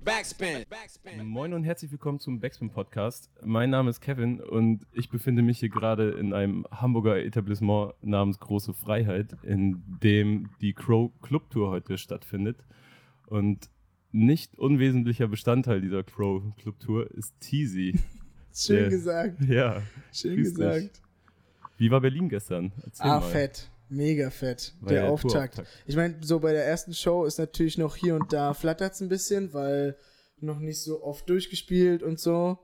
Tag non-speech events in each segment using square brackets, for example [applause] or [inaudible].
Backspin. Moin und herzlich willkommen zum Backspin Podcast. Mein Name ist Kevin und ich befinde mich hier gerade in einem Hamburger Etablissement namens Große Freiheit, in dem die Crow Club Tour heute stattfindet. Und nicht unwesentlicher Bestandteil dieser Crow Club Tour ist Teasy. [laughs] Schön Der- gesagt. Ja. Schön grüß dich. gesagt. Wie war Berlin gestern? Erzähl Ah, mal. fett. Mega fett. War der ja Auftakt. Tourauftakt. Ich meine, so bei der ersten Show ist natürlich noch hier und da flattert es ein bisschen, weil noch nicht so oft durchgespielt und so.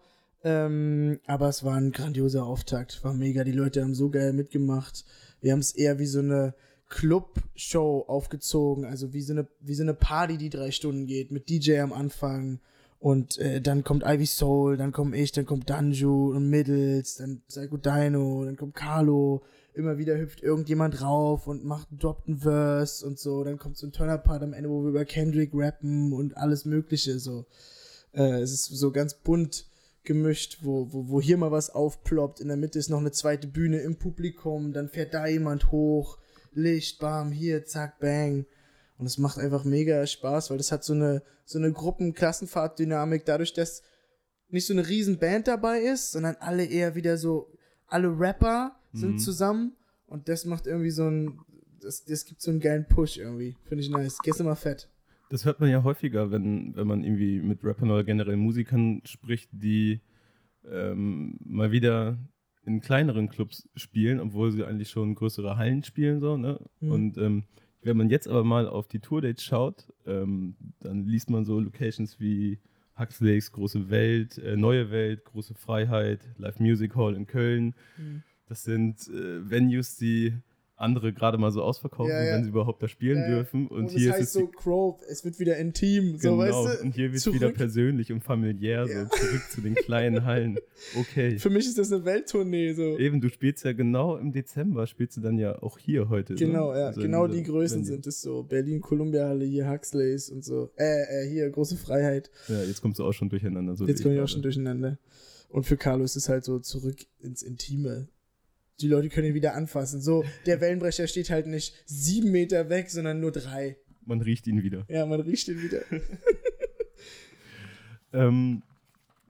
Ähm, aber es war ein grandioser Auftakt. War mega. Die Leute haben so geil mitgemacht. Wir haben es eher wie so eine Club-Show aufgezogen. Also wie so eine, wie so eine Party, die drei Stunden geht, mit DJ am Anfang. Und äh, dann kommt Ivy Soul, dann komme ich, dann kommt Danju und Middles, dann Psycho Dino, dann kommt Carlo. Immer wieder hüpft irgendjemand rauf und macht droppt einen Verse und so. Dann kommt so ein toller Part am Ende, wo wir über Kendrick rappen und alles Mögliche. So. Äh, es ist so ganz bunt gemischt, wo, wo, wo hier mal was aufploppt. In der Mitte ist noch eine zweite Bühne im Publikum. Dann fährt da jemand hoch. Licht, bam, hier, zack, bang. Und es macht einfach mega Spaß, weil das hat so eine, so eine Gruppen-Klassenfahrt-Dynamik, dadurch, dass nicht so eine riesen Band dabei ist, sondern alle eher wieder so, alle Rapper sind Mhm. zusammen und das macht irgendwie so ein, das, das gibt so einen geilen Push irgendwie. Finde ich nice. Gestern mal fett. Das hört man ja häufiger, wenn, wenn man irgendwie mit Rappern oder generell Musikern spricht, die ähm, mal wieder in kleineren Clubs spielen, obwohl sie eigentlich schon größere Hallen spielen. So, ne? Mhm. Und ähm, wenn man jetzt aber mal auf die Tourdates schaut, ähm, dann liest man so Locations wie Huxleys Große Welt, äh, Neue Welt, Große Freiheit, Live Music Hall in Köln. Mhm. Das sind äh, Venues, die andere gerade mal so ausverkaufen, Ja, ja. wenn sie überhaupt da spielen Ja, dürfen. Und, Und, hier es heißt ist es so Crow, es wird wieder intim, so genau. weißt du? Und hier wird zurück. wieder persönlich und familiär, so zurück zu den kleinen Hallen. [laughs] Okay. Für mich ist das eine Welttournee, so. Eben, du spielst ja genau im Dezember, spielst du dann ja auch hier heute. Genau, ne? ja, Also genau die Größen Venue. sind es so. Berlin, Columbia-Halle, hier Huxleys und so. Äh, äh, hier, große Freiheit. Ja, jetzt kommst du auch schon durcheinander. So Jetzt komme ich auch schon durcheinander. Und für Carlo ist es halt so zurück ins Intime. Die Leute können ihn wieder anfassen. So, der [laughs] Wellenbrecher steht halt nicht sieben Meter weg, sondern nur drei. Man riecht ihn wieder. Ja, man riecht ihn wieder. [laughs] Ähm,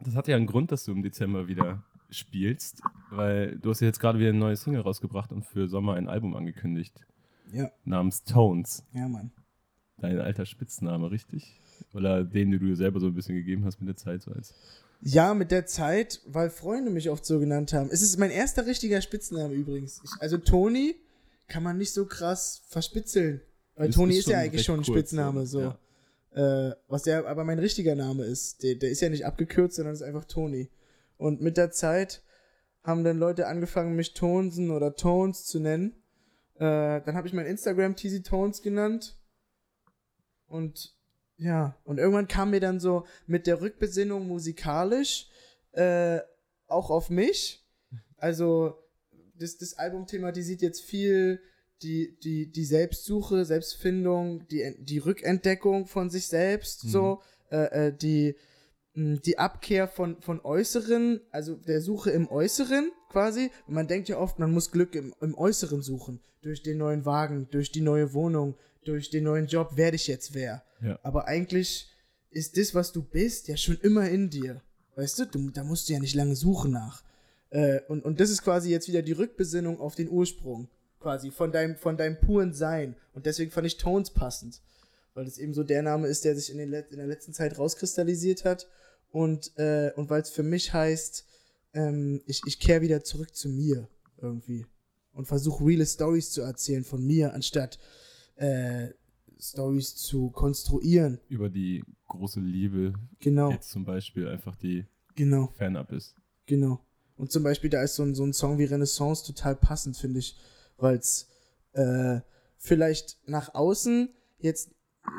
das hat ja einen Grund, dass du im Dezember wieder spielst, weil du hast ja jetzt gerade wieder ein neues Single rausgebracht und für Sommer ein Album angekündigt Ja, namens Tones. ja, Mann. Dein alter Spitzname, richtig? Oder den, den du dir selber so ein bisschen gegeben hast mit der Zeit, so als Ja, mit der Zeit, weil Freunde mich oft so genannt haben. Es ist mein erster richtiger Spitzname übrigens. Ich, also Toni kann man nicht so krass verspitzeln. Weil Toni ist ja eigentlich schon ein kurz, Spitzname, so. ja. Äh, was der aber mein richtiger Name ist. Der, der ist ja nicht abgekürzt, sondern ist einfach Toni. Und mit der Zeit haben dann Leute angefangen, mich Tonsen oder Tones zu nennen. Äh, dann habe ich mein Instagram Teasy Tones genannt. Und ja, und irgendwann kam mir dann so mit der Rückbesinnung musikalisch äh, auch auf mich. Also das, das Album thematisiert jetzt viel die, die, die Selbstsuche, Selbstfindung, die, die Rückentdeckung von sich selbst, Mhm. so, äh, äh, die, die Abkehr von, von Äußeren, also der Suche im Äußeren quasi. Und man denkt ja oft, man muss Glück im, im Äußeren suchen. Durch den neuen Wagen, durch die neue Wohnung, durch den neuen Job werde ich jetzt wer. Ja. Aber eigentlich ist das, was du bist, ja schon immer in dir. Weißt du, du da musst du ja nicht lange suchen nach. Äh, und, und das ist quasi jetzt wieder die Rückbesinnung auf den Ursprung. Quasi von deinem, von deinem puren Sein. Und deswegen fand ich Tones passend. Weil das eben so der Name ist, der sich in, den Let in der letzten Zeit rauskristallisiert hat. Und, äh, und weil es für mich heißt, ähm, ich, ich kehre wieder zurück zu mir irgendwie. Und versuche reale Stories zu erzählen von mir, anstatt äh, Stories zu konstruieren. über die große Liebe Genau, jetzt zum Beispiel einfach die genau. fernab ist. Genau. Und zum Beispiel, da ist so ein, so ein Song wie Renaissance total passend, finde ich, weil es äh, vielleicht nach außen jetzt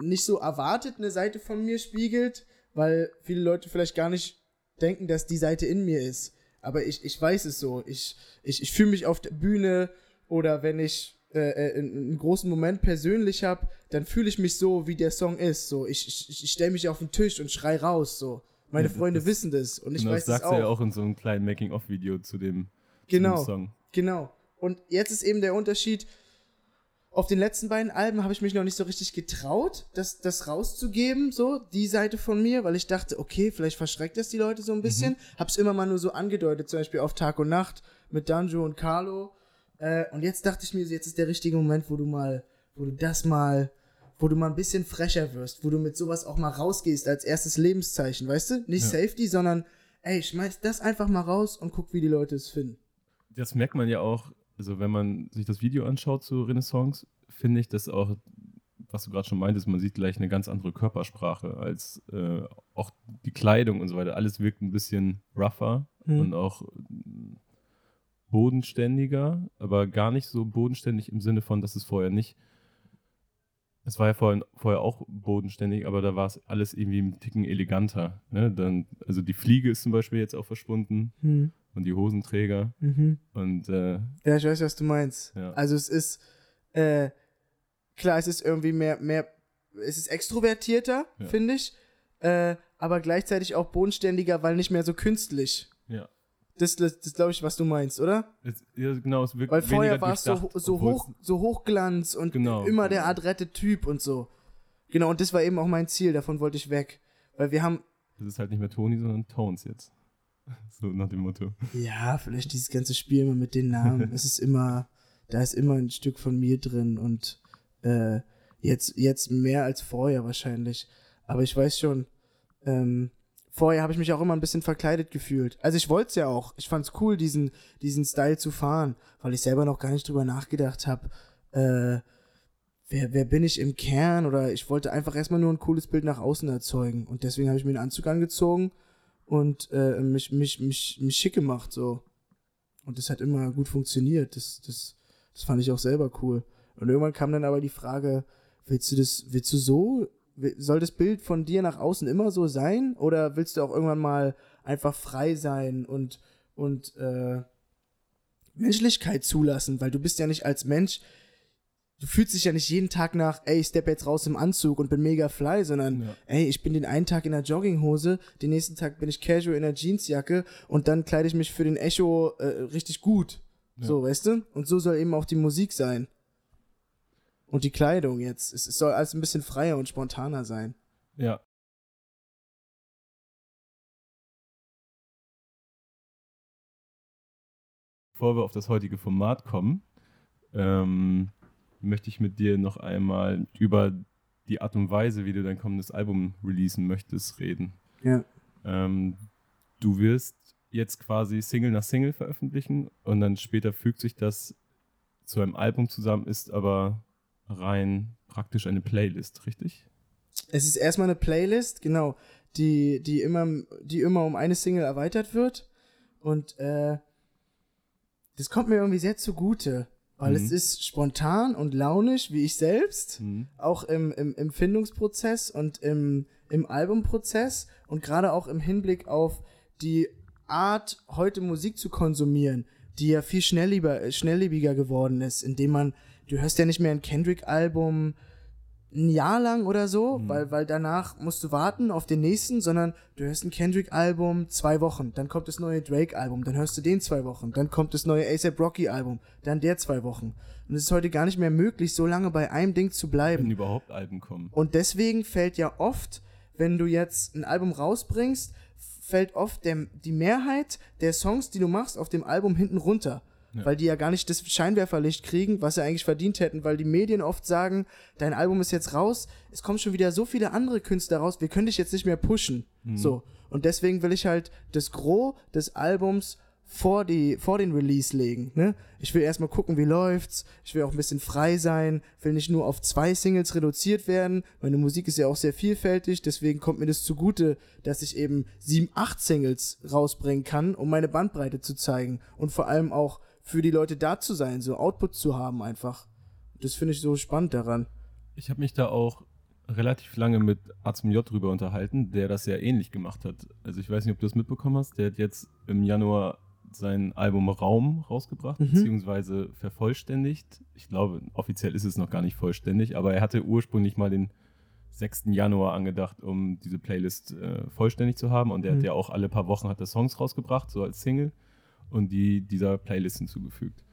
nicht so erwartet eine Seite von mir spiegelt, weil viele Leute vielleicht gar nicht denken, dass die Seite in mir ist. Aber ich, ich weiß es so. Ich, ich, ich fühle mich auf der Bühne oder wenn ich äh, äh, einen, großen Moment persönlich habe, dann fühle ich mich so, wie der Song ist. So, ich, ich, ich stelle mich auf den Tisch und schrei raus. So, meine Ja, das- Freunde das- wissen das und ich genau, weiß das das sagst auch. du ja auch in so einem kleinen Making-of-Video zu dem, zu Genau. dem Song. Genau. Und jetzt ist eben der Unterschied, auf den letzten beiden Alben habe ich mich noch nicht so richtig getraut, das, das rauszugeben, so, die Seite von mir, weil ich dachte, okay, vielleicht verschreckt das die Leute so ein bisschen. Mhm. Hab's immer mal nur so angedeutet, zum Beispiel auf Tag und Nacht mit Danjo und Carlo. Äh, und jetzt dachte ich mir, jetzt ist der richtige Moment, wo du mal, wo du das mal, wo du mal ein bisschen frecher wirst, wo du mit sowas auch mal rausgehst als erstes Lebenszeichen, weißt du? Nicht ja. Safety, sondern, ey, schmeiß das einfach mal raus und guck, wie die Leute es finden. Das merkt man ja auch also wenn man sich das Video anschaut zu Renaissance, finde ich das auch, was du gerade schon meintest, man sieht gleich eine ganz andere Körpersprache als äh, auch die Kleidung und so weiter. Alles wirkt ein bisschen rougher mhm. und auch bodenständiger, aber gar nicht so bodenständig im Sinne von, dass es vorher nicht. Es war ja vorher, vorher auch bodenständig, aber da war es alles irgendwie ein Ticken eleganter. Ne? Dann, also die Fliege ist zum Beispiel jetzt auch verschwunden. Mhm und die Hosenträger. Mhm. Und, äh, ja, ich weiß, was du meinst. Ja. Also es ist, äh, klar, es ist irgendwie mehr, mehr, es ist extrovertierter, ja. finde ich, äh, aber gleichzeitig auch bodenständiger, weil nicht mehr so künstlich. Ja. Das, das, das glaube ich, was du meinst, oder? Es, ja, genau, es wirkt Weil vorher war es so, so, hoch, so Hochglanz und genau, immer der adrette Typ und so. Genau, und das war eben auch mein Ziel, davon wollte ich weg. Weil wir haben. Das ist halt nicht mehr Toni, sondern Tones jetzt. [laughs] So nach dem Motto. Ja, vielleicht dieses ganze Spiel immer mit den Namen. [laughs] es ist immer, da ist immer ein Stück von mir drin und äh, jetzt, jetzt mehr als vorher wahrscheinlich. Aber ich weiß schon, ähm, vorher habe ich mich auch immer ein bisschen verkleidet gefühlt. Also ich wollte es ja auch. Ich fand es cool, diesen, diesen Style zu fahren, weil ich selber noch gar nicht drüber nachgedacht habe, äh, wer, wer bin ich im Kern oder ich wollte einfach erstmal nur ein cooles Bild nach außen erzeugen. Und deswegen habe ich mir einen Anzug angezogen und äh, mich, mich, mich, mich schick gemacht, so. Und das hat immer gut funktioniert. Das, das, das fand ich auch selber cool. Und irgendwann kam dann aber die Frage, willst du das, willst du so, soll das Bild von dir nach außen immer so sein? Oder willst du auch irgendwann mal einfach frei sein und, und äh, Menschlichkeit zulassen? Weil du bist ja nicht als Mensch du fühlst dich ja nicht jeden Tag nach, ey, ich step jetzt raus im Anzug und bin mega fly, sondern, ja. ey, ich bin den einen Tag in der Jogginghose, den nächsten Tag bin ich casual in der Jeansjacke und dann kleide ich mich für den Echo äh, richtig gut. Ja. So, weißt du? Und so soll eben auch die Musik sein. Und die Kleidung jetzt. Es, es soll alles ein bisschen freier und spontaner sein. Ja. Bevor wir auf das heutige Format kommen, ähm, möchte ich mit dir noch einmal über die Art und Weise, wie du dein kommendes Album releasen möchtest, reden. Ja. Ähm, du wirst jetzt quasi Single nach Single veröffentlichen und dann später fügt sich das zu einem Album zusammen, ist aber rein praktisch eine Playlist, richtig? Es ist erstmal eine Playlist, genau, die, die, immer, die immer um eine Single erweitert wird. Und äh, das kommt mir irgendwie sehr zugute. Weil mhm. es ist spontan und launisch, wie ich selbst, mhm. auch im, im Empfindungsprozess und im, im Albumprozess und gerade auch im Hinblick auf die Art, heute Musik zu konsumieren, die ja viel schnelllebiger, schnelllebiger geworden ist, indem man, du hörst ja nicht mehr ein Kendrick-Album, ein Jahr lang oder so, mhm. weil, weil danach musst du warten auf den nächsten, sondern du hörst ein Kendrick-Album zwei Wochen, dann kommt das neue Drake-Album, dann hörst du den zwei Wochen, dann kommt das neue ASAP Rocky-Album, dann der zwei Wochen. Und es ist heute gar nicht mehr möglich, so lange bei einem Ding zu bleiben. Wenn überhaupt Alben kommen. Und deswegen fällt ja oft, wenn du jetzt ein Album rausbringst, fällt oft der, die Mehrheit der Songs, die du machst, auf dem Album hinten runter. Ja. Weil die ja gar nicht das Scheinwerferlicht kriegen, was sie eigentlich verdient hätten, weil die Medien oft sagen, dein Album ist jetzt raus, es kommen schon wieder so viele andere Künstler raus, wir können dich jetzt nicht mehr pushen. Mhm. So. Und deswegen will ich halt das Gros des Albums vor, die, vor den Release legen. Ne? Ich will erstmal gucken, wie läuft's. Ich will auch ein bisschen frei sein, will nicht nur auf zwei Singles reduziert werden. Meine Musik ist ja auch sehr vielfältig, deswegen kommt mir das zugute, dass ich eben sieben, acht Singles rausbringen kann, um meine Bandbreite zu zeigen. Und vor allem auch für die Leute da zu sein, so Output zu haben einfach. Das finde ich so spannend daran. Ich habe mich da auch relativ lange mit Azum J drüber unterhalten, der das sehr ähnlich gemacht hat. Also ich weiß nicht, ob du das mitbekommen hast. Der hat jetzt im Januar sein Album Raum rausgebracht, mhm. beziehungsweise vervollständigt. Ich glaube, offiziell ist es noch gar nicht vollständig, aber er hatte ursprünglich mal den 6. Januar angedacht, um diese Playlist äh, vollständig zu haben. Und er mhm. hat ja auch alle paar Wochen hat er Songs rausgebracht, so als Single und die dieser Playlist hinzugefügt.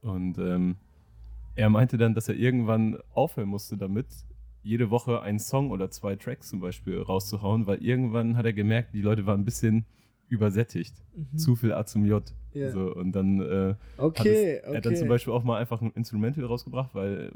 Und ähm, er meinte dann, dass er irgendwann aufhören musste damit, jede Woche einen Song oder zwei Tracks zum Beispiel rauszuhauen, weil irgendwann hat er gemerkt, die Leute waren ein bisschen übersättigt. Mhm. Zu viel A zum J. Ja. So, und dann äh, Okay, hat es, okay. er hat dann zum Beispiel auch mal einfach ein Instrumental rausgebracht, weil,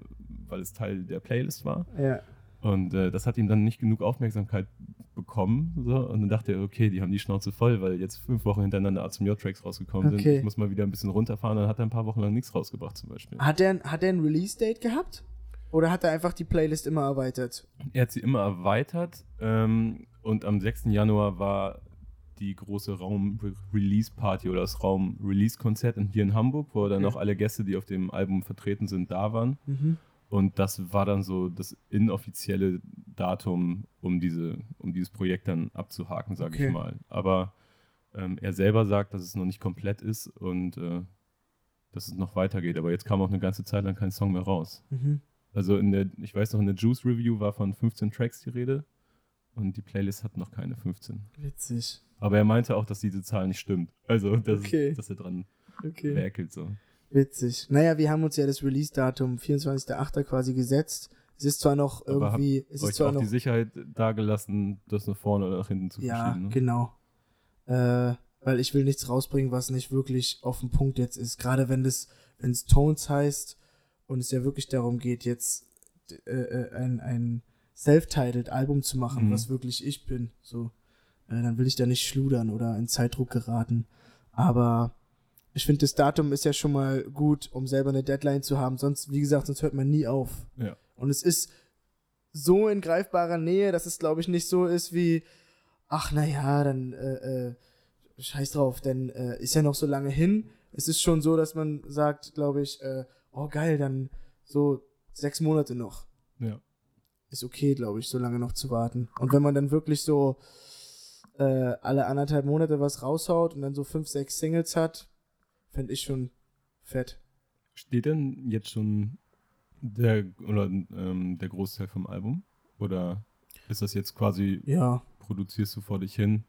weil es Teil der Playlist war. ja. Und äh, das hat ihm dann nicht genug Aufmerksamkeit bekommen. So. Und dann dachte er, okay, die haben die Schnauze voll, weil jetzt fünf Wochen hintereinander A zum J-Tracks rausgekommen sind. Okay. Ich muss mal wieder ein bisschen runterfahren. Dann hat er ein paar Wochen lang nichts rausgebracht zum Beispiel. Hat er, hat er ein Release-Date gehabt? Oder hat er einfach die Playlist immer erweitert? Er hat sie immer erweitert ähm, und am 6. Januar war die große Raum-Release-Party oder das Raum-Release-Konzert hier in Hamburg, wo dann Okay. auch alle Gäste, die auf dem Album vertreten sind, da waren. Mhm. Und das war dann so das inoffizielle Datum, um, diese, um dieses Projekt dann abzuhaken, sage Okay. ich mal. Aber ähm, er selber sagt, dass es noch nicht komplett ist und äh, dass es noch weitergeht. Aber jetzt kam auch eine ganze Zeit lang kein Song mehr raus. Mhm. Also in der, ich weiß noch, in der Juice Review war von 15 Tracks die Rede und die Playlist hat noch keine 15. Witzig. Aber er meinte auch, dass diese Zahl nicht stimmt. Also, dass, Okay. dass er dran Okay. werkelt so. Witzig. Naja, wir haben uns ja das Release-Datum 24.08. quasi gesetzt. Es ist zwar noch irgendwie, es ist zwar auch noch die Sicherheit dagelassen, das nach vorne oder nach hinten zu Ja, verschieben. Ne? genau. Äh, weil ich will nichts rausbringen, was nicht wirklich auf den Punkt jetzt ist. Gerade wenn das, wenn es Tones heißt und es ja wirklich darum geht, jetzt äh, äh, ein, ein self-titled Album zu machen, Mhm. was wirklich ich bin, so, äh, dann will ich da nicht schludern oder in Zeitdruck geraten. Aber ich finde, das Datum ist ja schon mal gut, um selber eine Deadline zu haben. Sonst, wie gesagt, sonst hört man nie auf. Ja. Und es ist so in greifbarer Nähe, dass es, glaube ich, nicht so ist wie, ach, naja, dann äh, äh, scheiß drauf, denn äh, ist ja noch so lange hin. Es ist schon so, dass man sagt, glaube ich, äh, oh geil, dann so sechs Monate noch. Ja. Ist okay, glaube ich, so lange noch zu warten. Und wenn man dann wirklich so äh, alle anderthalb Monate was raushaut und dann so fünf, sechs Singles hat, fände ich schon fett. Steht denn jetzt schon der, oder, ähm, der Großteil vom Album? Oder ist das jetzt quasi, Ja. produzierst du vor dich hin?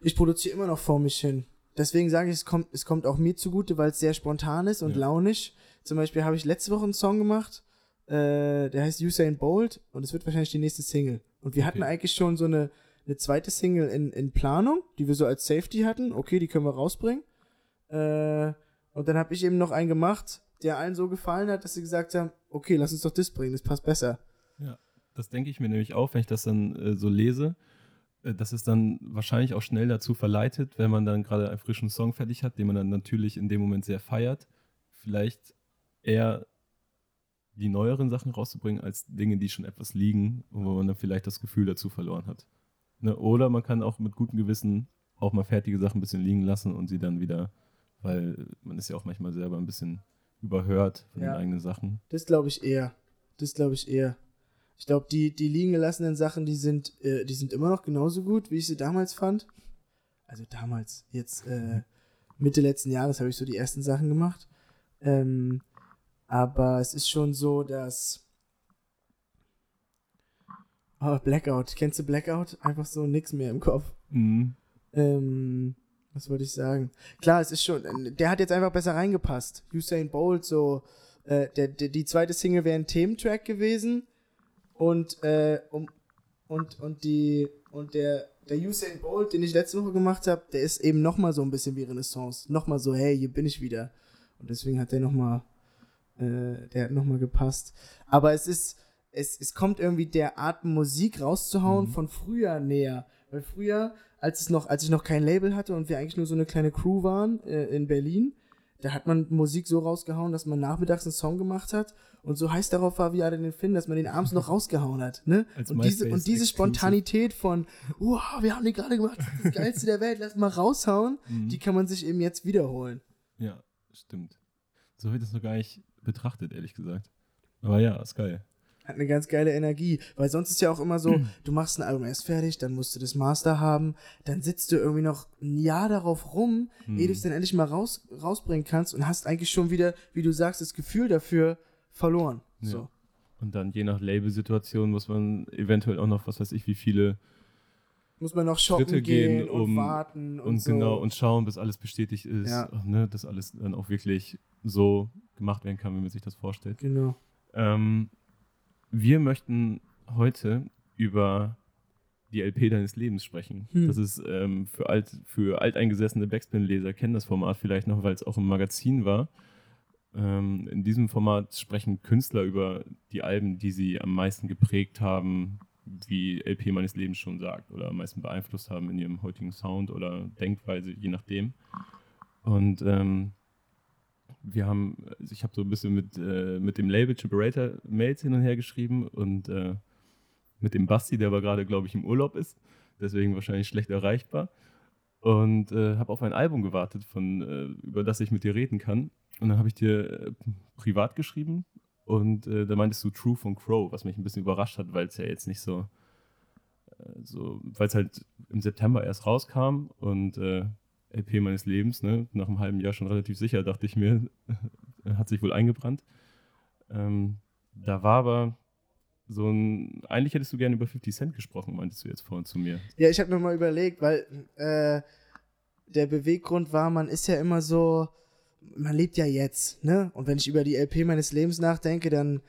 Ich produziere immer noch vor mich hin. Deswegen sage ich, es kommt, es kommt auch mir zugute, weil es sehr spontan ist und Ja. launisch. Zum Beispiel habe ich letzte Woche einen Song gemacht, äh, der heißt Usain Bolt und es wird wahrscheinlich die nächste Single. Und wir hatten Okay. eigentlich schon so eine, eine zweite Single in, in Planung, die wir so als Safety hatten. Okay, die können wir rausbringen. Äh, und dann habe ich eben noch einen gemacht, der allen so gefallen hat, dass sie gesagt haben, okay, lass uns doch das bringen, das passt besser. Das denke ich mir nämlich auch, wenn ich das dann äh, so lese, äh, dass es dann wahrscheinlich auch schnell dazu verleitet, wenn man dann gerade einen frischen Song fertig hat, den man dann natürlich in dem Moment sehr feiert, vielleicht eher die neueren Sachen rauszubringen, als Dinge, die schon etwas liegen wo man dann vielleicht das Gefühl dazu verloren hat. Ne? Oder man kann auch mit gutem Gewissen auch mal fertige Sachen ein bisschen liegen lassen und sie dann wieder, weil man ist ja auch manchmal selber ein bisschen überhört von Ja. den eigenen Sachen. Das glaube ich eher. Das glaube ich eher. Ich glaube, die, die liegen gelassenen Sachen, die sind, äh, die sind immer noch genauso gut, wie ich sie damals fand. Also damals, jetzt äh, Mitte letzten Jahres habe ich so die ersten Sachen gemacht. Ähm, aber es ist schon so, dass. Oh, Blackout. Kennst du Blackout? Einfach so nix mehr im Kopf. Mhm. Ähm, was wollte ich sagen? Klar, es ist schon, der hat jetzt einfach besser reingepasst. Usain Bolt, so, äh, der, der, die zweite Single wäre ein Thementrack gewesen und, äh, um, und, und die, und der, der Usain Bolt, den ich letzte Woche gemacht habe, der ist eben nochmal so ein bisschen wie Renaissance. Nochmal so, hey, hier bin ich wieder. Und deswegen hat der nochmal, äh, der hat nochmal gepasst. Aber es ist, es, es kommt irgendwie der Art Musik rauszuhauen Mhm. von früher näher. Weil früher, als es noch, als ich noch kein Label hatte und wir eigentlich nur so eine kleine Crew waren äh, in Berlin, da hat man Musik so rausgehauen, dass man nachmittags einen Song gemacht hat und so heiß darauf war wie alle den Finn, dass man den abends noch rausgehauen hat, ne? Als Und diese, und diese. Spontanität von, wow, wir haben den gerade gemacht, das ist das Geilste der Welt, lass mal raushauen, Mhm. die kann man sich eben jetzt wiederholen. Ja, stimmt. So ich das noch gar nicht betrachtet, ehrlich gesagt. Aber ja, ist geil. Hat eine ganz geile Energie, weil sonst ist ja auch immer so, Mhm. du machst ein Album erst fertig, dann musst du das Master haben, dann sitzt du irgendwie noch ein Jahr darauf rum, ehe du es Mhm. dann endlich mal raus, rausbringen kannst und hast eigentlich schon wieder, wie du sagst, das Gefühl dafür verloren. Ja. So. Und dann je nach Labelsituation muss man eventuell auch noch, was weiß ich, wie viele muss man noch shoppen Schritte gehen, gehen, und um- warten und, und so. genau und schauen, bis alles bestätigt ist, Ja. ne, dass alles dann auch wirklich so gemacht werden kann, wie man sich das vorstellt. Genau. Ähm, wir möchten heute über die LP deines Lebens sprechen. Hm. Das ist ähm, für, alt, für alteingesessene Backspin-Leser kennen das Format vielleicht noch, weil es auch im Magazin war. Ähm, in diesem Format sprechen Künstler über die Alben, die sie am meisten geprägt haben, wie LP meines Lebens schon sagt, oder am meisten beeinflusst haben in ihrem heutigen Sound oder Denkweise, je nachdem. Und ähm, wir haben, also ich habe so ein bisschen mit, äh, mit dem Label Chiperator Mails hin und her geschrieben und äh, mit dem Basti, der aber gerade, glaube ich, im Urlaub ist, deswegen wahrscheinlich schlecht erreichbar. Und äh, habe auf ein Album gewartet, von, äh, über das ich mit dir reden kann. Und dann habe ich dir äh, privat geschrieben und äh, da meintest du True von Crow, was mich ein bisschen überrascht hat, weil es ja jetzt nicht so, so weil es halt im September erst rauskam und LP meines Lebens, ne, nach einem halben Jahr schon relativ sicher, dachte ich mir, [laughs] hat sich wohl eingebrannt. Ähm, da war aber so ein, eigentlich hättest du gerne über 50 Cent gesprochen, meintest du jetzt vorhin zu mir. Ja, ich habe nochmal überlegt, weil äh, der Beweggrund war, man ist ja immer so, man lebt ja jetzt, ne? Und wenn ich über die LP meines Lebens nachdenke, dann,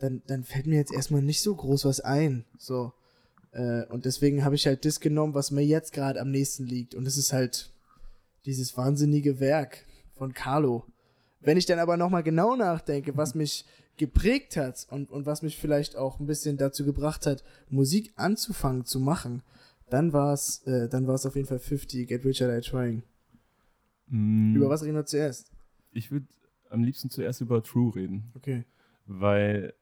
dann, dann fällt mir jetzt erstmal nicht so groß was ein. So. Äh, und deswegen habe ich halt das genommen, was mir jetzt gerade am nächsten liegt. Und das ist halt dieses wahnsinnige Werk von Carlo. Wenn ich dann aber nochmal genau nachdenke, was mich geprägt hat und, und was mich vielleicht auch ein bisschen dazu gebracht hat, Musik anzufangen zu machen, dann war es äh, dann war es auf jeden Fall 50, Get Rich or Die Trying. Mm, Über was reden wir zuerst? Ich würde am liebsten zuerst über True reden, Okay. weil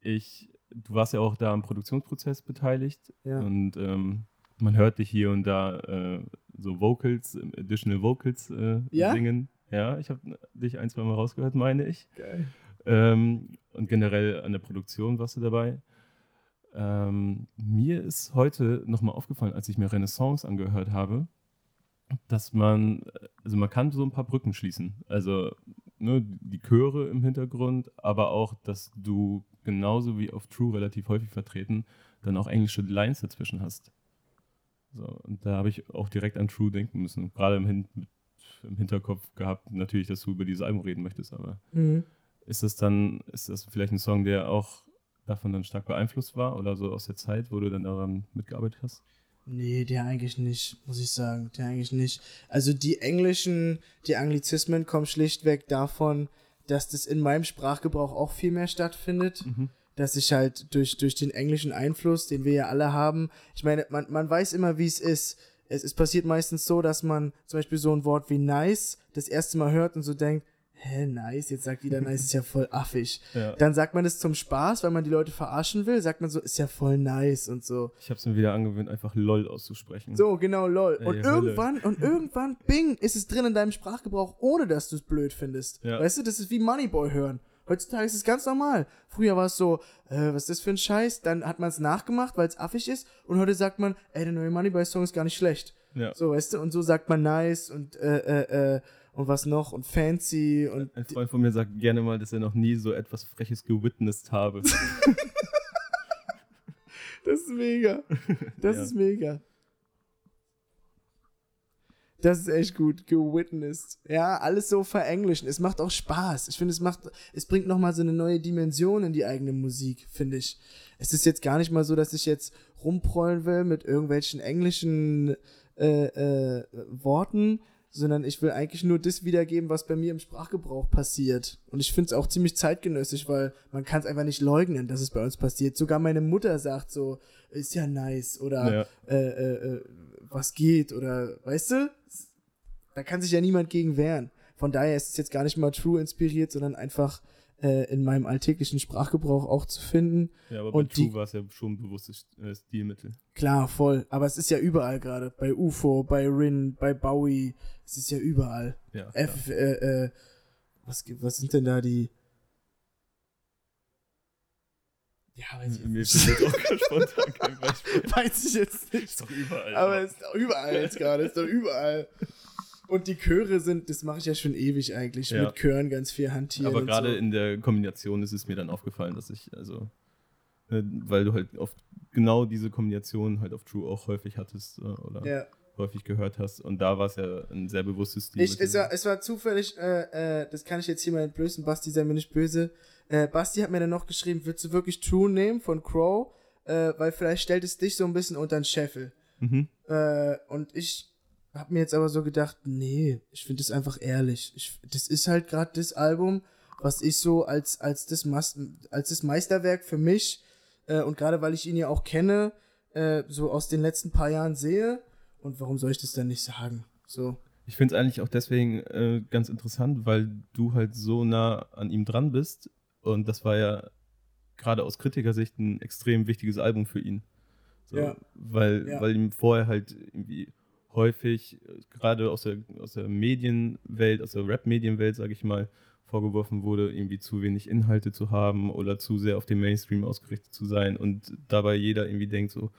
ich, du warst ja auch da am Produktionsprozess beteiligt Ja. und ähm, man hört dich hier und da äh, so Vocals, äh, Additional Vocals äh, Ja? singen. Ja, ich habe dich ein, zwei Mal rausgehört, meine ich. Geil. Ähm, und generell an der Produktion warst du dabei. Ähm, mir ist heute nochmal aufgefallen, als ich mir Renaissance angehört habe, dass man, also man kann so ein paar Brücken schließen. Also ne, die Chöre im Hintergrund, aber auch, dass du genauso wie auf True relativ häufig vertreten, dann auch englische Lines dazwischen hast. So, und da habe ich auch direkt an True denken müssen. Gerade im, Hin im Hinterkopf gehabt, natürlich, dass du über dieses Album reden möchtest, aber Mhm. ist das dann, ist das vielleicht ein Song, der auch davon dann stark beeinflusst war oder so aus der Zeit, wo du dann daran mitgearbeitet hast? Nee, der eigentlich nicht, muss ich sagen. Der eigentlich nicht. Also die englischen, die Anglizismen kommen schlichtweg davon, dass das in meinem Sprachgebrauch auch viel mehr stattfindet. Dass ich halt durch, durch den englischen Einfluss, den wir ja alle haben, ich meine, man, man weiß immer, wie es ist. Es, es passiert meistens so, dass man zum Beispiel so ein Wort wie nice das erste Mal hört und so denkt, hä, nice, jetzt sagt jeder nice, ist ja voll affig. [laughs] Ja. Dann sagt man es zum Spaß, weil man die Leute verarschen will, sagt man so, ist ja voll nice und so. Ich habe es mir wieder angewöhnt, einfach LOL auszusprechen. So, genau, lol. Ey, Und Hölle. irgendwann, und irgendwann, bing, ist es drin in deinem Sprachgebrauch, ohne dass du es blöd findest. Ja. Weißt du, das ist wie Moneyboy hören. Heutzutage ist es ganz normal. Früher war es so, äh, was ist das für ein Scheiß? Dann hat man es nachgemacht, weil es affig ist. Und heute sagt man, ey, der neue Moneyboy-Song ist gar nicht schlecht. Ja. So, weißt du, und so sagt man nice und, äh, äh, äh, und was noch und fancy und Ein Freund von mir sagt gerne mal, dass er noch nie so etwas Freches gewitnessed habe. [laughs] Das ist mega. Das [laughs] Ja. ist mega. Das ist echt gut. Gewitnessed. Ja, alles so verenglischen. Es macht auch Spaß. Ich finde, es macht, es bringt nochmal so eine neue Dimension in die eigene Musik, finde ich. Es ist jetzt gar nicht mal so, dass ich jetzt rumprollen will mit irgendwelchen englischen äh, äh, Worten, sondern ich will eigentlich nur das wiedergeben, was bei mir im Sprachgebrauch passiert. Und ich finde es auch ziemlich zeitgenössisch, weil man kann es einfach nicht leugnen, dass es bei uns passiert. Sogar meine Mutter sagt so, ist ja nice oder Ja. äh, äh, äh, was geht oder weißt du? Da kann sich ja niemand gegen wehren. Von daher ist es jetzt gar nicht mal true inspiriert, sondern einfach äh, in meinem alltäglichen Sprachgebrauch auch zu finden. Ja, aber Und bei True die- war es ja schon ein bewusstes äh, Stilmittel. Klar, voll. Aber es ist ja überall gerade. Bei UFO, bei Rin, bei Bowie. Es ist ja überall. Ja, F, äh, was, was sind denn da die. Ja, weiß ich, Mir fällt auch spontan kein Beispiel. nicht. [laughs] weiß ich jetzt nicht. Ist doch überall. Aber es ist doch überall jetzt gerade. Es ist doch überall. Und die Chöre sind, das mache ich ja schon ewig eigentlich, Ja. mit Chören ganz viel hantieren. Aber gerade so. in der Kombination ist es mir dann aufgefallen, dass ich, also, Ne, weil du halt oft genau diese Kombination halt auf True auch häufig hattest äh, oder Ja. Häufig gehört hast. Und da war es ja ein sehr bewusstes Stil. Ich, es, war, es war zufällig, äh, äh, das kann ich jetzt hier mal entblößen, Basti sei mir nicht böse. Äh, Basti hat mir dann noch geschrieben, willst du wirklich True nehmen von Crow? Äh, weil vielleicht stellt es dich so ein bisschen unter den Scheffel. mhm. Äh, und ich habe mir jetzt aber so gedacht, nee, ich finde es einfach ehrlich. Ich, das ist halt gerade das Album, was ich so als, als, das, Mas als das Meisterwerk für mich äh, und gerade weil ich ihn ja auch kenne, so aus den letzten paar Jahren sehe. Und warum soll ich das dann nicht sagen? So. Ich finde es eigentlich auch deswegen äh, ganz interessant, weil du halt so nah an ihm dran bist. Und das war ja gerade aus Kritikersicht ein extrem wichtiges Album für ihn. So, Ja. Weil, Ja. weil ihm vorher halt irgendwie häufig, gerade aus der, aus der Medienwelt, aus der Rap-Medienwelt, sage ich mal, vorgeworfen wurde, irgendwie zu wenig Inhalte zu haben oder zu sehr auf den Mainstream ausgerichtet zu sein und dabei jeder irgendwie denkt so,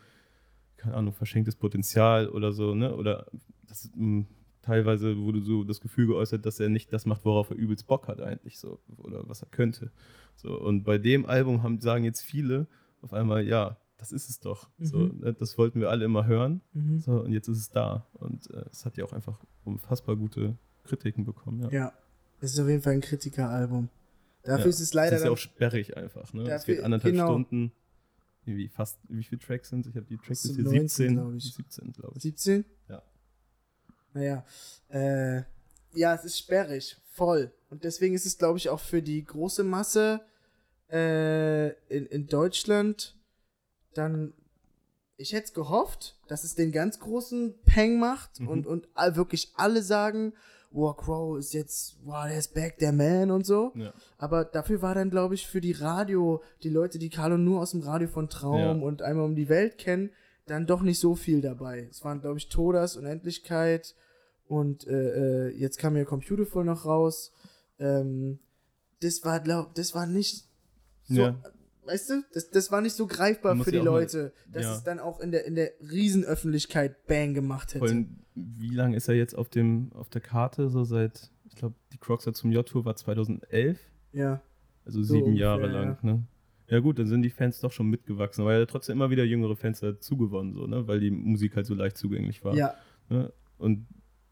keine Ahnung, verschenktes Potenzial oder so, ne? Oder das, mh, teilweise wurde so das Gefühl geäußert, dass er nicht das macht, worauf er übelst Bock hat eigentlich so oder was er könnte. So und bei dem Album haben, sagen jetzt viele auf einmal, ja, das ist es doch. So, Mhm. ne? Das wollten wir alle immer hören. Mhm. So, und jetzt ist es da. Und äh, es hat ja auch einfach unfassbar gute Kritiken bekommen. Ja. Ja, es ist auf jeden Fall ein Kritikeralbum. Dafür Ja. ist es leider Es ist ja auch sperrig einfach. Ne? es Dafür- geht anderthalb genau. Stunden. Irgendwie fast, wie viele Tracks sind es? Ich habe die Tracks hier 19, 17. glaub ich. 17, glaube ich. 17? Ja. Naja, äh, ja, es ist sperrig, voll. Und deswegen ist es, glaube ich, auch für die große Masse äh, in, in Deutschland dann, ich hätte es gehofft, dass es den ganz großen Peng macht Mhm. und, und all, wirklich alle sagen, wow, Crow ist jetzt, wow, der ist back, der Man und so. Ja. Aber dafür war dann, glaube ich, für die Radio, die Leute, die Carlo nur aus dem Radio von Traum Ja. und einmal um die Welt kennen, dann doch nicht so viel dabei. Es waren, glaube ich, Todas, Unendlichkeit und äh, äh, jetzt kam ja Computerful noch raus. Ähm, das war, glaub, das war nicht so, Ja. Weißt du, das, das war nicht so greifbar für die ja auch mal- Leute, dass ja. es dann auch in der, in der Riesenöffentlichkeit Bang gemacht hätte. Allem, wie lange ist er jetzt auf, dem, auf der Karte? So seit, ich glaube, die Croxer zum J-Tour war 2011. Ja, Also So sieben ungefähr, Jahre lang, ne? Ja gut, dann sind die Fans doch schon mitgewachsen, aber er trotzdem immer wieder jüngere Fans dazu gewonnen, so, ne? Weil die Musik halt so leicht zugänglich war. ja, Ne? Und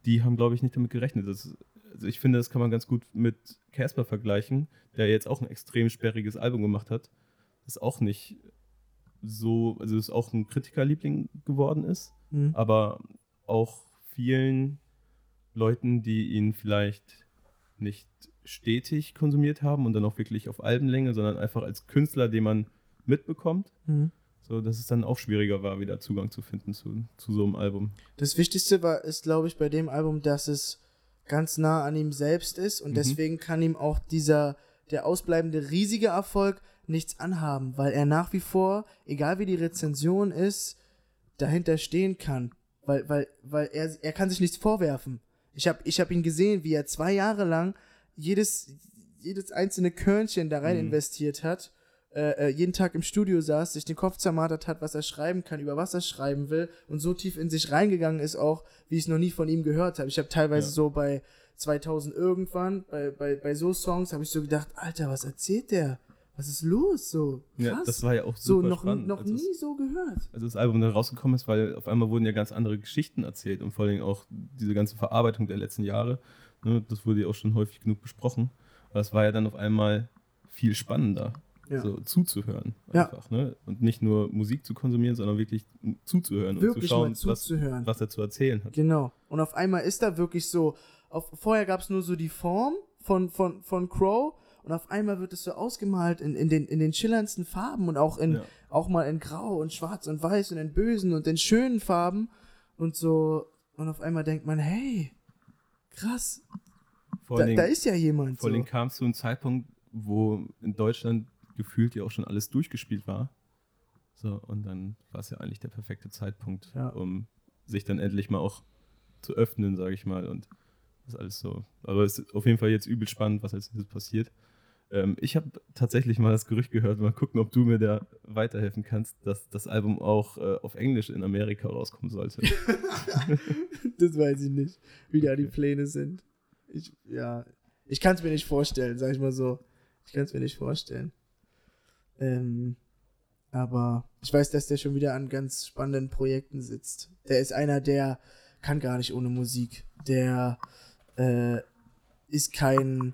die haben, glaube ich, nicht damit gerechnet. Das, also ich finde, das kann man ganz gut mit Casper vergleichen, der jetzt auch ein extrem sperriges Album gemacht hat, das auch nicht so, also das auch ein Kritikerliebling geworden ist, hm. aber auch vielen Leuten, die ihn vielleicht nicht stetig konsumiert haben und dann auch wirklich auf Albenlänge, sondern einfach als Künstler, den man mitbekommt, Hm. so dass es dann auch schwieriger war, wieder Zugang zu finden zu, zu so einem Album. Das Wichtigste war, ist, glaube ich, bei dem Album, dass es ganz nah an ihm selbst ist und Mhm. deswegen kann ihm auch dieser, der ausbleibende riesige Erfolg nichts anhaben, weil er nach wie vor, egal wie die Rezension ist, dahinter stehen kann. Weil, weil, weil er, er kann sich nichts vorwerfen. Ich habe ich hab ihn gesehen, wie er zwei Jahre lang jedes, jedes einzelne Körnchen da rein Mhm. investiert hat, äh, äh, jeden Tag im Studio saß, sich den Kopf zermartert hat, was er schreiben kann, über was er schreiben will und so tief in sich reingegangen ist auch, wie ich es noch nie von ihm gehört habe. Ich habe teilweise Ja. so bei 2000 irgendwann, bei, bei, bei so Songs, habe ich so gedacht, Alter, was erzählt der? Was ist los? So krass. Ja, das war ja auch so super noch, spannend. noch nie das, so gehört. als das Album dann rausgekommen ist, weil auf einmal wurden ja ganz andere Geschichten erzählt und vor allem auch diese ganze Verarbeitung der letzten Jahre. Ne, das wurde ja auch schon häufig genug besprochen. Aber es war ja dann auf einmal viel spannender, Ja. so zuzuhören Ja. einfach. Ne? Und nicht nur Musik zu konsumieren, sondern wirklich zuzuhören und Wirklich zu schauen, mal was, zuzuhören. was er zu erzählen hat. Genau. Und auf einmal ist da wirklich so, auf, vorher gab es nur so die Form von, von, von Crow und auf einmal wird es so ausgemalt in, in, den, in den schillerndsten Farben und auch in Ja. auch mal in Grau und Schwarz und Weiß und in bösen und in schönen Farben und so und auf einmal denkt man, hey, krass, Vor da, allen da ist ja jemand. Vor so. allem kam es zu einem Zeitpunkt, wo in Deutschland gefühlt ja auch schon alles durchgespielt war. So, und dann war es ja eigentlich der perfekte Zeitpunkt, Ja. um sich dann endlich mal auch zu öffnen, sage ich mal. Und das alles so. Aber es ist auf jeden Fall jetzt übel spannend, was nächstes passiert. Ähm, ich habe tatsächlich mal das Gerücht gehört, mal gucken, ob du mir da weiterhelfen kannst, dass das Album auch äh, auf Englisch in Amerika rauskommen sollte. [laughs] [laughs] das weiß ich nicht, wie da die. Pläne sind. Ich, ja, ich kann es mir nicht vorstellen, sag ich mal so. Ich kann es mir nicht vorstellen. Ähm, Aber ich weiß, dass der schon wieder an ganz spannenden Projekten sitzt. Der ist einer, der kann gar nicht ohne Musik. Der äh, ist kein,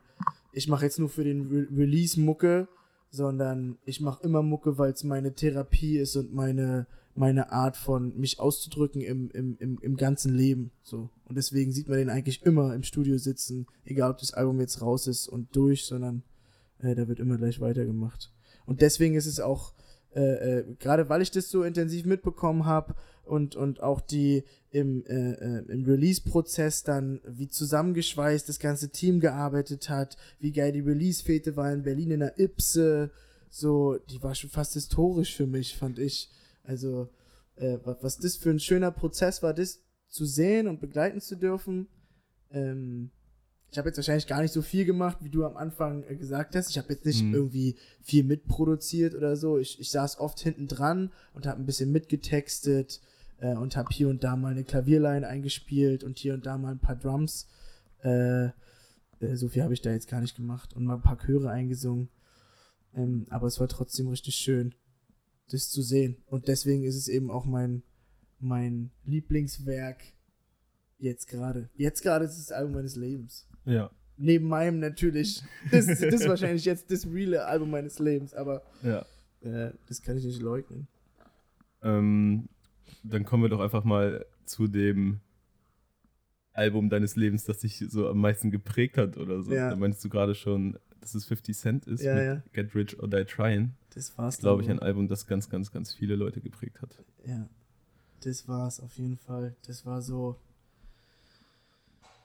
ich mache jetzt nur für den Re Release Mucke, sondern ich mache immer Mucke, weil es meine Therapie ist und meine, meine Art von mich auszudrücken im, im, im, im ganzen Leben. So. Und deswegen sieht man den eigentlich immer im Studio sitzen, egal ob das Album jetzt raus ist und durch, sondern äh, da wird immer gleich weitergemacht. Und deswegen ist es auch, äh, äh, gerade weil ich das so intensiv mitbekommen habe und, und auch die im, äh, äh, im Release-Prozess dann, wie zusammengeschweißt das ganze Team gearbeitet hat, wie geil die Release-Fete war in Berlin in der Ipse, so, die war schon fast historisch für mich, fand ich. Also, äh, was das für ein schöner Prozess war, das zu sehen und begleiten zu dürfen. Ähm, ich habe jetzt wahrscheinlich gar nicht so viel gemacht, wie du am Anfang äh, gesagt hast. Ich habe jetzt nicht mhm. irgendwie viel mitproduziert oder so. Ich, ich saß oft hinten dran und habe ein bisschen mitgetextet äh, und habe hier und da mal eine Klavierline eingespielt und hier und da mal ein paar Drums. Äh, äh, so viel habe ich da jetzt gar nicht gemacht und mal ein paar Chöre eingesungen. Ähm, aber es war trotzdem richtig schön, das zu sehen. Und deswegen ist es eben auch mein, mein Lieblingswerk jetzt gerade. Jetzt gerade ist es das Album meines Lebens. Ja. Neben meinem natürlich. Das, das ist wahrscheinlich jetzt das reale Album meines Lebens, aber ja. äh, das kann ich nicht leugnen. Ähm, dann kommen wir doch einfach mal zu dem Album deines Lebens, das dich so am meisten geprägt hat oder so. Ja. Da meinst du gerade schon, dass es 50 Cent ist ja, mit ja. Get Rich or Die Trying. Das war's. Glaube ich, ein Album, das ganz, ganz, ganz viele Leute geprägt hat. Ja, das war's auf jeden Fall. Das war so,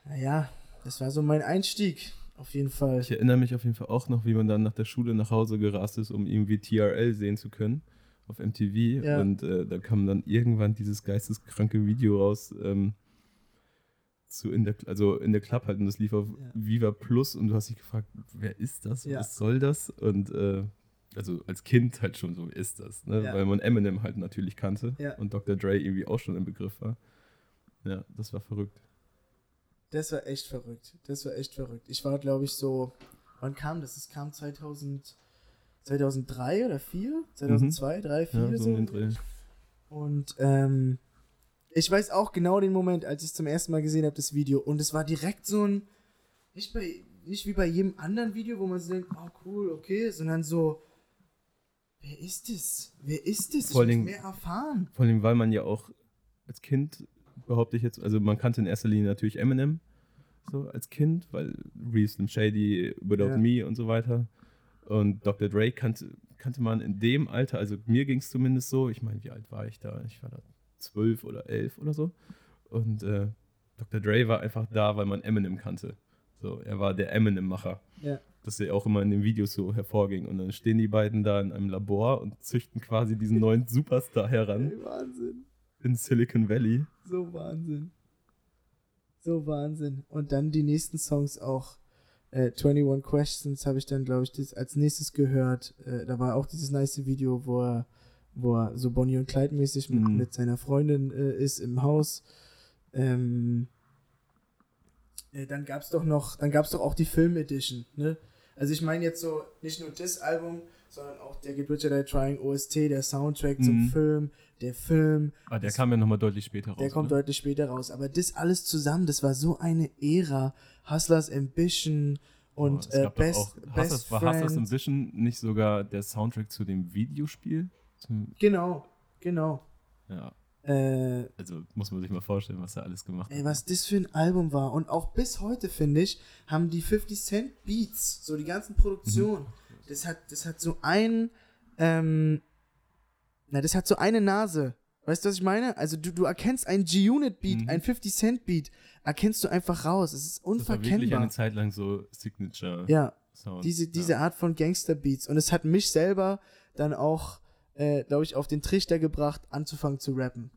naja, das war so mein Einstieg, auf jeden Fall. Ich erinnere mich auf jeden Fall auch noch, wie man dann nach der Schule nach Hause gerast ist, um irgendwie TRL sehen zu können auf MTV. Ja. Und äh, da kam dann irgendwann dieses geisteskranke Video raus. Ähm, zu in der, also in der Club halt und das lief auf ja. Viva Plus und du hast dich gefragt, wer ist das? Ja. Was soll das? Und äh, also als Kind halt schon so, wer ist das? Ne? Weil man Eminem halt natürlich kannte und Dr. Dre irgendwie auch schon im Begriff war. Ja, das war verrückt. Das war echt verrückt. Das war echt verrückt. Ich war, glaube ich, so. Wann kam das? Es kam 2000, 2003 oder 4? 2002, mhm. 3, 4 ja, so. so. Und ähm, ich weiß auch genau den Moment, als ich es zum ersten Mal gesehen habe, das Video. Und es war direkt so ein. Nicht, bei, nicht wie bei jedem anderen Video, wo man so denkt, oh cool, okay, sondern so. Wer ist das? Wer ist das? Vor ich will mehr erfahren. Vor allem, weil man ja auch als Kind behaupte ich jetzt. Also man kannte in erster Linie natürlich Eminem so als Kind, weil Real Slim Shady, Without ja. Me und so weiter. Und Dr. Dre kannte, kannte man in dem Alter, also mir ging es zumindest so, ich meine, wie alt war ich da? Ich war da zwölf oder elf oder so. Und äh, Dr. Dre war einfach da, weil man Eminem kannte. So, er war der Eminem-Macher. Ja. Das ja auch immer in den Videos so hervorging. Und dann stehen die beiden da in einem Labor und züchten quasi diesen [laughs] neuen Superstar heran. Wahnsinn in Silicon Valley. So Wahnsinn. So Wahnsinn. Und dann die nächsten Songs auch. Äh, 21 Questions habe ich dann, glaube ich, das als nächstes gehört. Äh, da war auch dieses nice Video, wo er, wo er so Bonnie und Clyde mäßig mit, mm. mit seiner Freundin äh, ist im Haus. Ähm, äh, dann gab es doch noch, dann gab es doch auch die Film Edition, ne? Also ich meine jetzt so, nicht nur das Album, sondern auch der Get Richard I Trying OST, der Soundtrack mhm. zum Film, der Film. Ah, der kam ja nochmal deutlich später raus. Der kommt ne? deutlich später raus. Aber das alles zusammen, das war so eine Ära. Hustlers Ambition und oh, äh, Best, auch, Best Hustlers, War Hustlers Ambition nicht sogar der Soundtrack zu dem Videospiel? Zum genau, genau. Ja. Äh, also muss man sich mal vorstellen, was er alles gemacht ey, hat. Was das für ein Album war. Und auch bis heute, finde ich, haben die 50 Cent Beats, so die ganzen Produktionen, mhm. Das, hat, das hat so ein, ähm, na, das hat so eine Nase. Weißt du, was ich meine? Also du, du erkennst einen G-Unit-Beat, mhm. einen 50-Cent-Beat, erkennst du einfach raus. Es ist unverkennbar. Das war wirklich eine Zeit lang so Signature. Ja, Sound. diese, diese ja. Art von Gangster-Beats. Und es hat mich selber dann auch, äh, glaube ich, auf den Trichter gebracht, anzufangen zu rappen.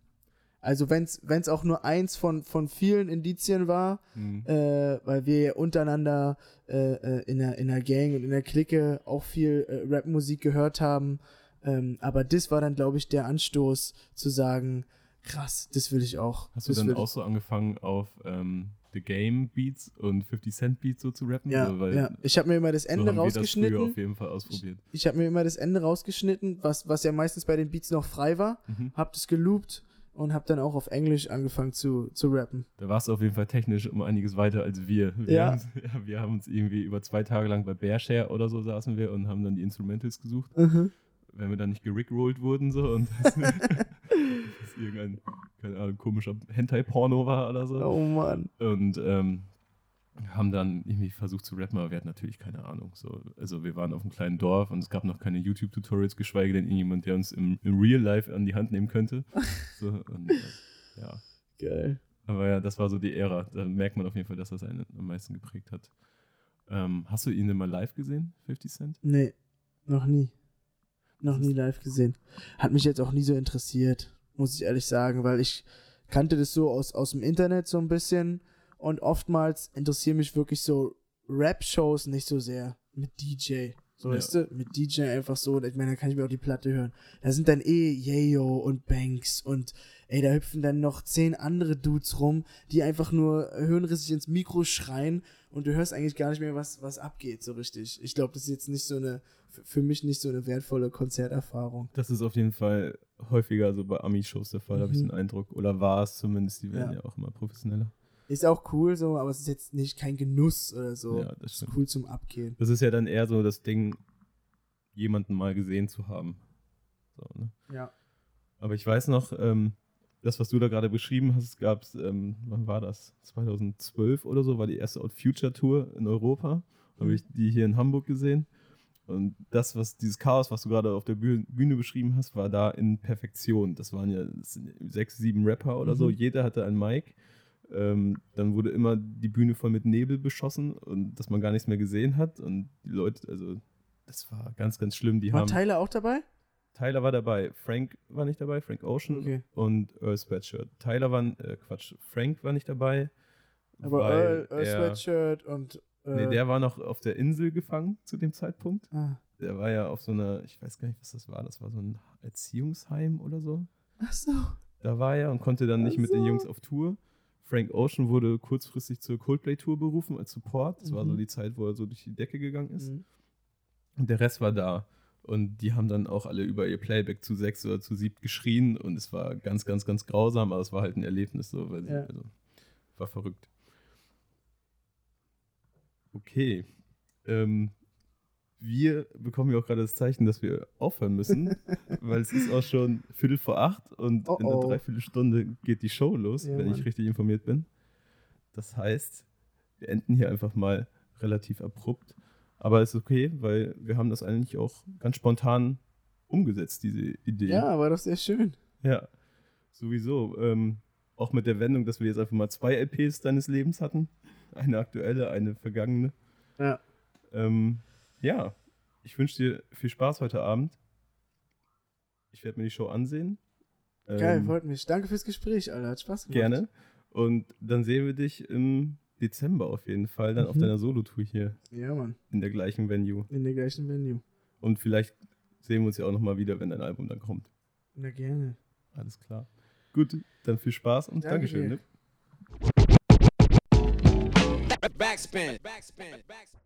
Also wenn es auch nur eins von, von vielen Indizien war, mhm. äh, weil wir untereinander äh, äh, in, der, in der Gang und in der Clique auch viel äh, Rap-Musik gehört haben, ähm, aber das war dann, glaube ich, der Anstoß zu sagen, Krass, das will ich auch. Hast das du dann auch so angefangen auf ähm, The Game Beats und 50 Cent Beats so zu rappen? Ja, so, weil ja. Ich habe mir immer das so Ende haben wir das rausgeschnitten. auf jeden Fall ausprobiert. Ich habe mir immer das Ende rausgeschnitten, was, was ja meistens bei den Beats noch frei war. Mhm. Hab das geloopt und hab dann auch auf Englisch angefangen zu, zu rappen. Da warst du auf jeden Fall technisch um einiges weiter als wir. Wir, Ja. haben, [laughs] ja, wir haben uns irgendwie über zwei Tage lang bei Bearshare oder so saßen wir und haben dann die Instrumentals gesucht, wenn wir dann nicht gerickrollt wurden so und [laughs] das irgendein, keine Ahnung, komischer Hentai-Porno war oder so. Oh Mann. Und ähm, haben dann irgendwie versucht zu rappen, aber wir hatten natürlich keine Ahnung. So. Also wir waren auf einem kleinen Dorf und es gab noch keine YouTube-Tutorials, geschweige denn irgendjemand, der uns im, im Real Life an die Hand nehmen könnte. [laughs] So, und, äh, ja. Geil. Aber ja, das war so die Ära. Da merkt man auf jeden Fall, dass das einen am meisten geprägt hat. Ähm, hast du ihn denn mal live gesehen, 50 Cent? Nee, noch nie. Noch nie live gesehen. Hat mich jetzt auch nie so interessiert, muss ich ehrlich sagen, weil ich kannte das so aus, aus dem Internet so ein bisschen und oftmals interessieren mich wirklich so Rap-Shows nicht so sehr mit DJ. So, Ja. weißt du, mit DJ einfach so, ich meine, da kann ich mir auch die Platte hören. Da sind dann eh Yayo und Banks und ey, da hüpfen dann noch zehn andere Dudes rum, die einfach nur höhenrissig ins Mikro schreien und du hörst eigentlich gar nicht mehr, was, was abgeht, so richtig. Ich glaube, das ist jetzt nicht so eine, für mich nicht so eine wertvolle Konzerterfahrung. Das ist auf jeden Fall häufiger so bei Ami-Shows der Fall, habe ich Mhm. den Eindruck. Oder war es zumindest, die werden Ja. ja. auch immer professioneller. Ist auch cool so, aber es ist jetzt nicht kein Genuss oder so. Ja, das ist cool zum Abgehen. Das ist ja dann eher so das Ding, jemanden mal gesehen zu haben. So, ne? Ja. Aber ich weiß noch, ähm, das, was du da gerade beschrieben hast, gab es, ähm, wann war das? 2012 oder so, war die erste Out Future Tour in Europa. Habe Mhm. ich die hier in Hamburg gesehen. Und das, was dieses Chaos, was du gerade auf der Bühne, beschrieben hast, war da in Perfektion. Das waren ja das sechs, sieben Rapper oder so. Mhm. Jeder hatte ein Mic. Ähm, dann wurde immer die Bühne voll mit Nebel beschossen und dass man gar nichts mehr gesehen hat. Und die Leute, also das war ganz, ganz schlimm. Die War haben. Tyler auch dabei? Tyler war dabei, Frank war nicht dabei, Frank Ocean Okay. und Earl Sweatshirt. Tyler war, äh, Quatsch, Frank war nicht dabei. Aber Earl, Earl Sweatshirt und. Äh, Nee, der war noch auf der Insel gefangen zu dem Zeitpunkt. ah. Der war ja auf so einer, ich weiß gar nicht, was das war, das war so ein Erziehungsheim oder so. Ach so. Da war er und konnte dann nicht Ach mit den so. Jungs auf Tour. Frank Ocean wurde kurzfristig zur Coldplay-Tour berufen als Support. Das war so Mhm. die Zeit, wo er so durch die Decke gegangen ist. Mhm. Und der Rest war da. Und die haben dann auch alle über ihr Playback zu sechs oder zu siebt geschrien. Und es war ganz, ganz, ganz grausam, aber es war halt ein Erlebnis so, weil sie, Ja. also, war verrückt. Okay. Ähm, wir bekommen ja auch gerade das Zeichen, dass wir aufhören müssen, [laughs] weil es ist auch schon Viertel vor acht und Oh in einer oh. Dreiviertelstunde geht die Show los, Ja, wenn Mann. ich richtig informiert bin. Das heißt, wir enden hier einfach mal relativ abrupt. Aber ist okay, weil wir haben das eigentlich auch ganz spontan umgesetzt, diese Idee. Ja, war doch sehr schön. Ja, sowieso. Ähm, auch mit der Wendung, dass wir jetzt einfach mal zwei LPs deines Lebens hatten. Eine aktuelle, eine vergangene. Ja. Ähm, ja, ich wünsche dir viel Spaß heute Abend. Ich werde mir die Show ansehen. Geil, Ähm, freut mich. Danke fürs Gespräch, Alter. Hat Spaß gemacht. Gerne. Und dann sehen wir dich im Dezember auf jeden Fall, dann auf Mhm. deiner Solo-Tour hier Ja, Mann. in der gleichen Venue. In der gleichen Venue. Und vielleicht sehen wir uns ja auch nochmal wieder, wenn dein Album dann kommt. Na gerne. Alles klar. Gut, dann viel Spaß und Danke Dankeschön. dir. Ne? Backspin. Backspin. Backspin.